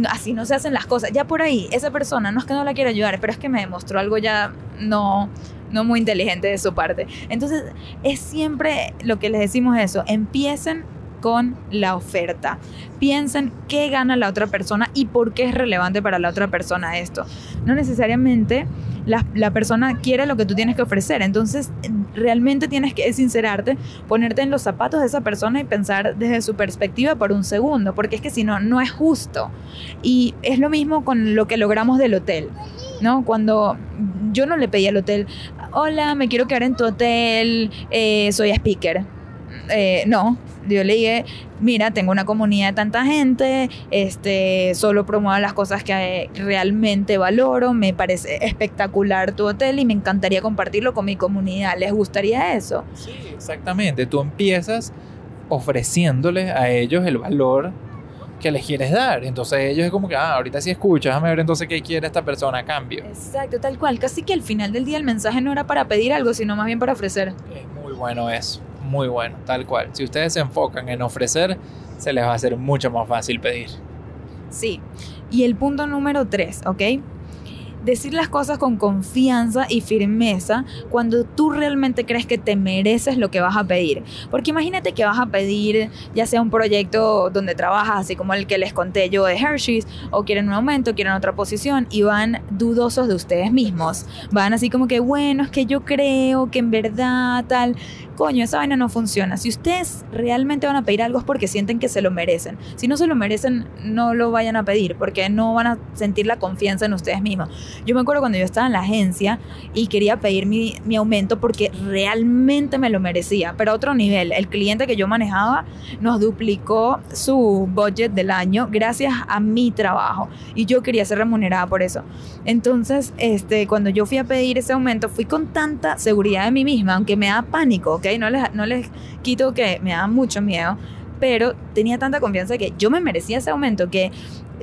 así no se hacen las cosas. Ya por ahí, esa persona no es que no la quiera ayudar, pero es que me demostró algo ya no, no muy inteligente de su parte. Entonces, es siempre lo que les decimos eso, empiecen con la oferta. Piensen qué gana la otra persona y por qué es relevante para la otra persona esto. No necesariamente la, persona quiere lo que tú tienes que ofrecer. Entonces, realmente tienes que sincerarte, ponerte en los zapatos de esa persona y pensar desde su perspectiva por un segundo, porque es que si no, no es justo. Y es lo mismo con lo que logramos del hotel. ¿no? Cuando yo no le pedí al hotel, hola, me quiero quedar en tu hotel, eh, soy speaker. Eh, no, yo le dije, mira, tengo una comunidad de tanta gente, este, solo promuevo las cosas que realmente valoro, me parece espectacular tu hotel y me encantaría compartirlo con mi comunidad. ¿Les gustaría eso? Sí, exactamente. Tú empiezas ofreciéndoles a ellos el valor que les quieres dar. Entonces ellos es como que, ah, ahorita sí escucha, déjame ver entonces qué quiere esta persona a cambio. Exacto, tal cual. Casi que al final del día el mensaje no era para pedir algo, sino más bien para ofrecer. Es muy bueno eso muy bueno, tal cual. Si ustedes se enfocan en ofrecer, se les va a hacer mucho más fácil pedir. Sí. Y el punto número tres, ¿ok? decir las cosas con confianza y firmeza cuando tú realmente crees que te mereces lo que vas a pedir. Porque imagínate que vas a pedir ya sea un proyecto donde trabajas, así como el que les conté yo de Hershey's, o quieren un aumento, quieren otra posición y van dudosos de ustedes mismos. Van así como que, bueno, es que yo creo que en verdad tal, coño, esa vaina no funciona. Si ustedes realmente van a pedir algo es porque sienten que se lo merecen. Si no se lo merecen, no lo vayan a pedir porque no van a sentir la confianza en ustedes mismos. Yo me acuerdo cuando yo estaba en la agencia y quería pedir mi, aumento porque realmente me lo merecía, pero a otro nivel. El cliente que yo manejaba nos duplicó su budget del año gracias a mi trabajo y yo quería ser remunerada por eso. Entonces, este, cuando yo fui a pedir ese aumento, fui con tanta seguridad de mí misma, aunque me da pánico, ¿ok? No les, no les quito que me da mucho miedo, pero tenía tanta confianza que yo me merecía ese aumento que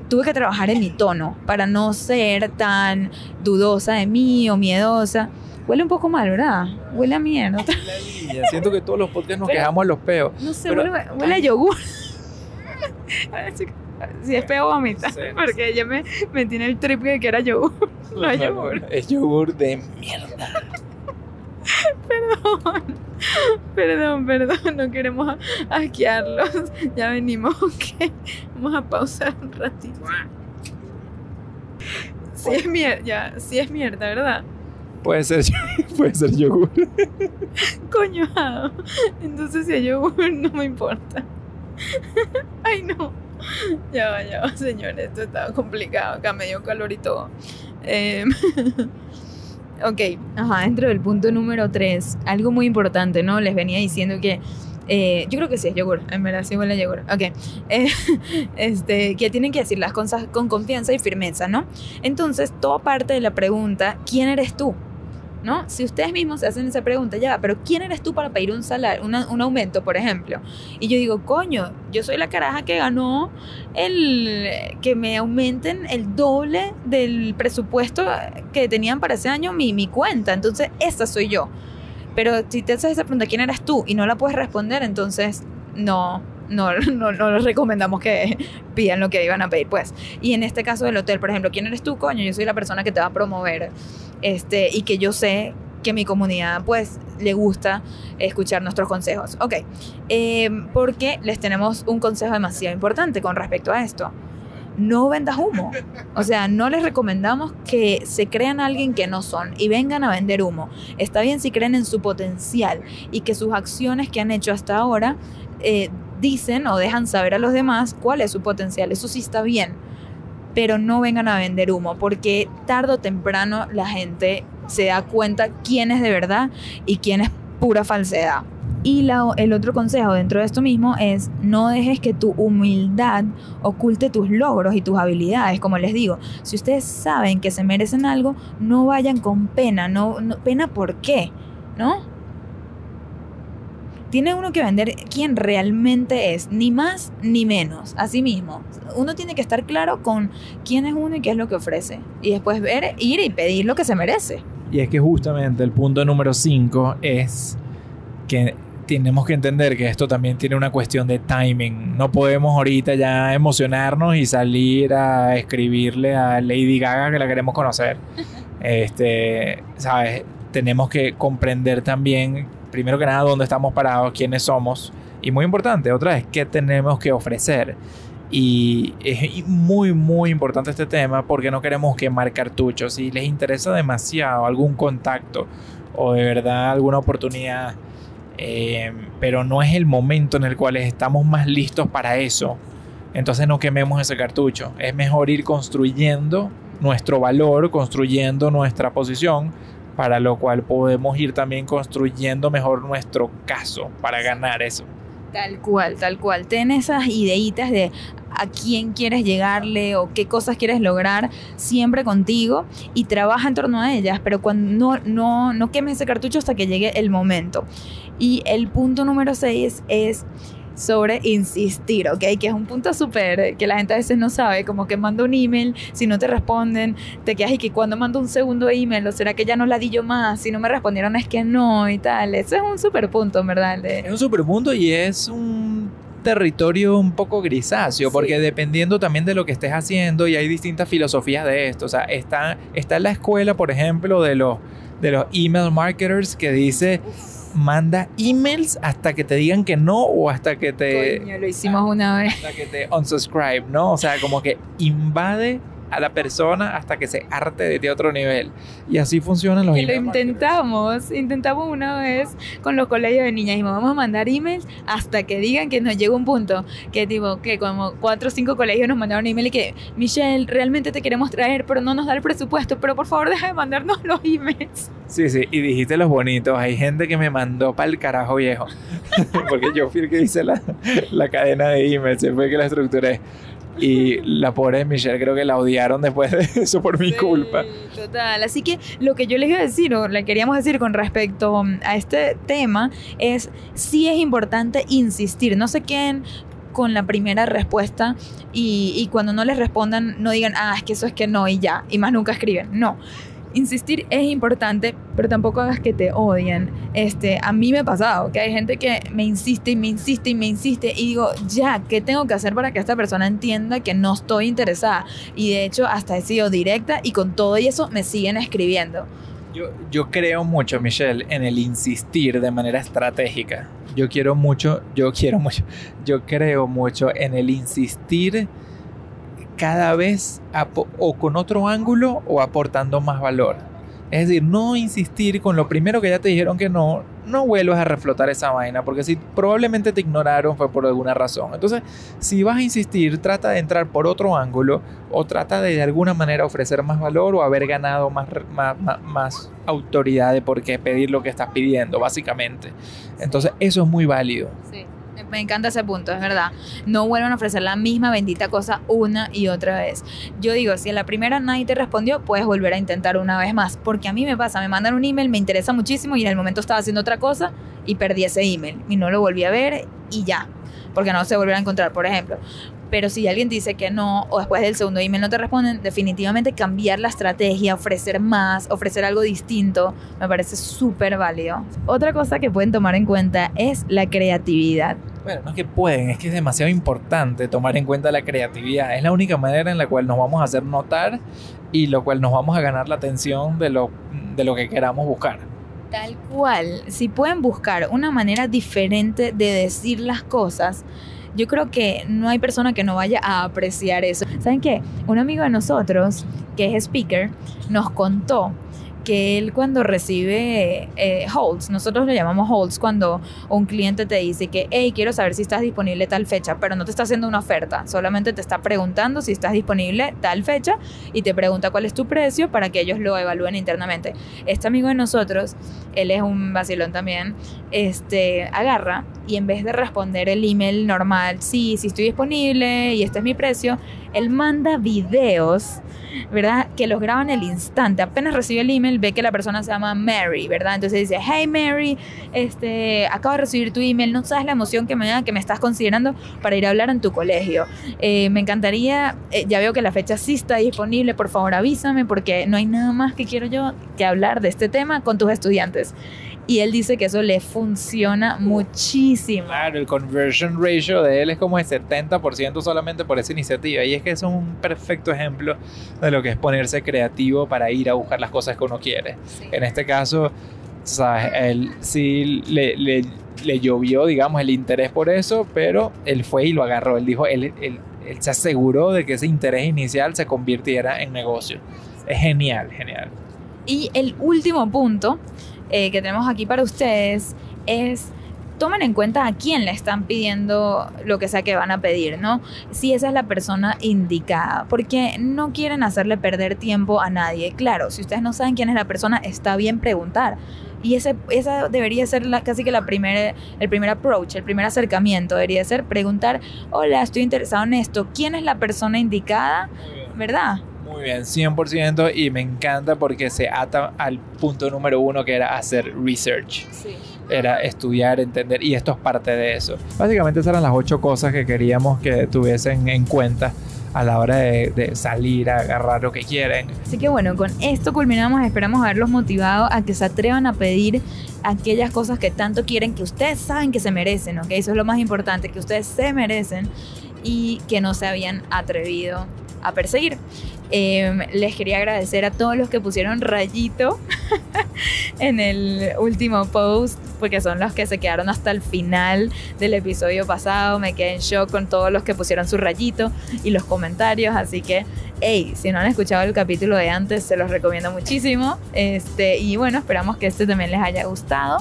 tuve que trabajar en mi tono para no ser tan dudosa de mí o miedosa. Huele un poco mal, ¿verdad? Huele a mierda. Siento que todos los podcasts nos quejamos a los peos. No sé, huele, a yogur. si es peo, vomita. porque ella me, me tiene el trip de que era yogur. No, es yogur. Es yogur de mierda. Perdón. Perdón, perdón, no queremos asquearlos. Ya venimos, ok. Vamos a pausar un ratito. Sí es mierda, ya, sí es mierda, ¿verdad? Puede ser, puede ser yogur. Coño, entonces si es yogur no me importa. Ay, no. Ya va, ya va, señores, esto está complicado. Acá me dio calor y todo. Eh, Ok, ajá, dentro del punto número 3, algo muy importante, ¿no? Les venía diciendo que eh, yo creo que sí es yogur, en verdad sí huele a yogur. Ok. Eh, este, que tienen que decir las cosas con confianza y firmeza, ¿no? Entonces, toda parte de la pregunta, ¿quién eres tú? ¿No? Si ustedes mismos se hacen esa pregunta, ya, pero ¿quién eres tú para pedir un salario, un aumento, por ejemplo? Y yo digo, coño, yo soy la caraja que ganó el que me aumenten el doble del presupuesto que tenían para ese año mi, mi cuenta. Entonces, esa soy yo. Pero si te haces esa pregunta, ¿quién eres tú? Y no la puedes responder, entonces no, no, no, no les recomendamos que pidan lo que iban a pedir, pues. Y en este caso del hotel, por ejemplo, ¿quién eres tú, coño? Yo soy la persona que te va a promover este, y que yo sé que mi comunidad pues le gusta escuchar nuestros consejos. Ok, eh, porque les tenemos un consejo demasiado importante con respecto a esto. No vendas humo. O sea, no les recomendamos que se crean alguien que no son y vengan a vender humo. Está bien si creen en su potencial y que sus acciones que han hecho hasta ahora eh, dicen o dejan saber a los demás cuál es su potencial. Eso sí está bien pero no vengan a vender humo, porque tarde o temprano la gente se da cuenta quién es de verdad y quién es pura falsedad. Y el otro consejo dentro de esto mismo es no dejes que tu humildad oculte tus logros y tus habilidades. Como les digo, si ustedes saben que se merecen algo, no vayan con pena. No, no pena por qué, ¿no? Tiene uno que vender quién realmente es, ni más ni menos, así mismo. Uno tiene que estar claro con quién es uno y qué es lo que ofrece. Y después ver, ir y pedir lo que se merece. Y es que justamente el punto número 5 es que tenemos que entender que esto también tiene una cuestión de timing. No podemos ahorita ya emocionarnos y salir a escribirle a Lady Gaga que la queremos conocer. Este, ¿sabes? tenemos que comprender también, primero que nada, dónde estamos parados, quiénes somos. Y muy importante, otra vez, qué tenemos que ofrecer. Y es muy, muy importante este tema porque no queremos quemar cartuchos. Si les interesa demasiado algún contacto o de verdad alguna oportunidad, eh, pero no es el momento en el cual estamos más listos para eso, entonces no quememos ese cartucho. Es mejor ir construyendo nuestro valor, construyendo nuestra posición, para lo cual podemos ir también construyendo mejor nuestro caso para ganar eso. Tal cual, tal cual. Ten esas ideitas de a quién quieres llegarle o qué cosas quieres lograr siempre contigo y trabaja en torno a ellas, pero cuando no, no, no quemes ese cartucho hasta que llegue el momento. Y el punto número 6 es sobre insistir, ¿ok? Que es un punto súper que la gente a veces no sabe, como que manda un email, si no te responden, te quedas y que cuando mando un segundo email, o será que ya no la di yo más, si no me respondieron es que no y tal. Eso es un súper punto, ¿verdad? Es un súper punto y es un territorio un poco grisáceo, porque dependiendo también de lo que estés haciendo, y hay distintas filosofías de esto. O sea, está, está en la escuela, por ejemplo, de los, de los email marketers que dice manda emails hasta que te digan que no o hasta que te... lo hicimos una vez. Hasta que te unsubscribe, ¿no? O sea, como que invade a la persona hasta que se arte de otro nivel. Y así funcionan los y Lo intentamos, intentamos una vez con los colegios de niñas y vamos a mandar emails hasta que digan que nos llega un punto, que tipo, que como cuatro o cinco colegios nos mandaron email y que, Michelle, realmente te queremos traer, pero no nos da el presupuesto, pero por favor deja de mandarnos los emails. Sí, sí, y dijiste los bonitos, hay gente que me mandó para el carajo viejo, porque yo fui el que hice la, la cadena de emails, fue que la estructuré. Y la pobre Michelle creo que la odiaron después de eso por mi culpa. Total. Así que lo que yo les iba a decir, o le queríamos decir con respecto a este tema, es sí es importante insistir. No se queden con la primera respuesta y, y cuando no les respondan no digan, ah, es que eso es que no y ya, y más nunca escriben. No insistir es importante, pero tampoco hagas que te odien. Este, a mí me ha pasado que hay gente que me insiste y me insiste y me insiste y digo, ya, ¿qué tengo que hacer para que esta persona entienda que no estoy interesada? Y de hecho, hasta he sido directa y con todo y eso me siguen escribiendo. Yo, yo creo mucho, Michelle, en el insistir de manera estratégica. Yo quiero mucho, yo quiero mucho, yo creo mucho en el insistir cada vez o con otro ángulo o aportando más valor. Es decir, no insistir con lo primero que ya te dijeron que no, no vuelvas a reflotar esa vaina, porque si probablemente te ignoraron fue por alguna razón. Entonces, si vas a insistir, trata de entrar por otro ángulo o trata de de alguna manera ofrecer más valor o haber ganado más, más, más autoridad de por qué pedir lo que estás pidiendo, básicamente. Entonces, eso es muy válido. Sí. Me encanta ese punto, es verdad. No vuelvan a ofrecer la misma bendita cosa una y otra vez. Yo digo, si en la primera nadie te respondió, puedes volver a intentar una vez más. Porque a mí me pasa, me mandan un email, me interesa muchísimo y en el momento estaba haciendo otra cosa y perdí ese email. Y no lo volví a ver y ya. Porque no se volvió a encontrar, por ejemplo. Pero si alguien dice que no o después del segundo email no te responden, definitivamente cambiar la estrategia, ofrecer más, ofrecer algo distinto, me parece súper válido. Otra cosa que pueden tomar en cuenta es la creatividad. Bueno, no es que pueden, es que es demasiado importante tomar en cuenta la creatividad. Es la única manera en la cual nos vamos a hacer notar y lo cual nos vamos a ganar la atención de lo, de lo que queramos buscar. Tal cual, si pueden buscar una manera diferente de decir las cosas, yo creo que no hay persona que no vaya a apreciar eso. ¿Saben qué? Un amigo de nosotros, que es speaker, nos contó que él cuando recibe eh, holds, nosotros le llamamos holds cuando un cliente te dice que, hey, quiero saber si estás disponible tal fecha, pero no te está haciendo una oferta, solamente te está preguntando si estás disponible tal fecha y te pregunta cuál es tu precio para que ellos lo evalúen internamente. Este amigo de nosotros, él es un vacilón también, este, agarra y en vez de responder el email normal, sí, sí estoy disponible y este es mi precio, él manda videos, ¿verdad? Que los graba en el instante. Apenas recibe el email, ve que la persona se llama Mary, ¿verdad? Entonces dice, hey Mary, este, acabo de recibir tu email, no sabes la emoción que me da que me estás considerando para ir a hablar en tu colegio. Eh, me encantaría, eh, ya veo que la fecha sí está disponible, por favor avísame porque no hay nada más que quiero yo que hablar de este tema con tus estudiantes. Y él dice que eso le funciona muchísimo. Claro, el conversion ratio de él es como el 70% solamente por esa iniciativa. Y es que es un perfecto ejemplo de lo que es ponerse creativo para ir a buscar las cosas que uno quiere. Sí. En este caso, ¿sabes? Él sí le, le- le llovió, digamos, el interés por eso, pero él fue y lo agarró. Él dijo, él, él- él se aseguró de que ese interés inicial se convirtiera en negocio. Es genial, genial. Y el último punto eh, que tenemos aquí para ustedes es tomen en cuenta a quién le están pidiendo lo que sea que van a pedir, ¿no? Si esa es la persona indicada, porque no quieren hacerle perder tiempo a nadie. Claro, si ustedes no saben quién es la persona, está bien preguntar. Y ese, esa debería ser la, casi que la primer, el primer approach, el primer acercamiento. Debería ser preguntar, hola, estoy interesado en esto. ¿Quién es la persona indicada? ¿Verdad? Muy bien, 100% y me encanta porque se ata al punto número uno que era hacer research. Sí. Era estudiar, entender y esto es parte de eso. Básicamente esas eran las ocho cosas que queríamos que tuviesen en cuenta a la hora de, de salir a agarrar lo que quieren. Así que bueno, con esto culminamos. Esperamos haberlos motivado a que se atrevan a pedir aquellas cosas que tanto quieren, que ustedes saben que se merecen, ¿ok? Eso es lo más importante, que ustedes se merecen y que no se habían atrevido a perseguir. Eh, les quería agradecer a todos los que pusieron rayito en el último post, porque son los que se quedaron hasta el final del episodio pasado. Me quedé en shock con todos los que pusieron su rayito y los comentarios, así que hey, si no han escuchado el capítulo de antes, se los recomiendo muchísimo. Este, y bueno, esperamos que este también les haya gustado.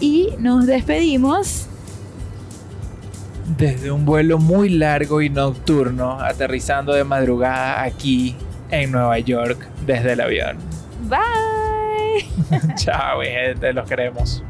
Y nos despedimos. Desde un vuelo muy largo y nocturno, aterrizando de madrugada aquí en Nueva York desde el avión. Bye. Chao, gente, los queremos.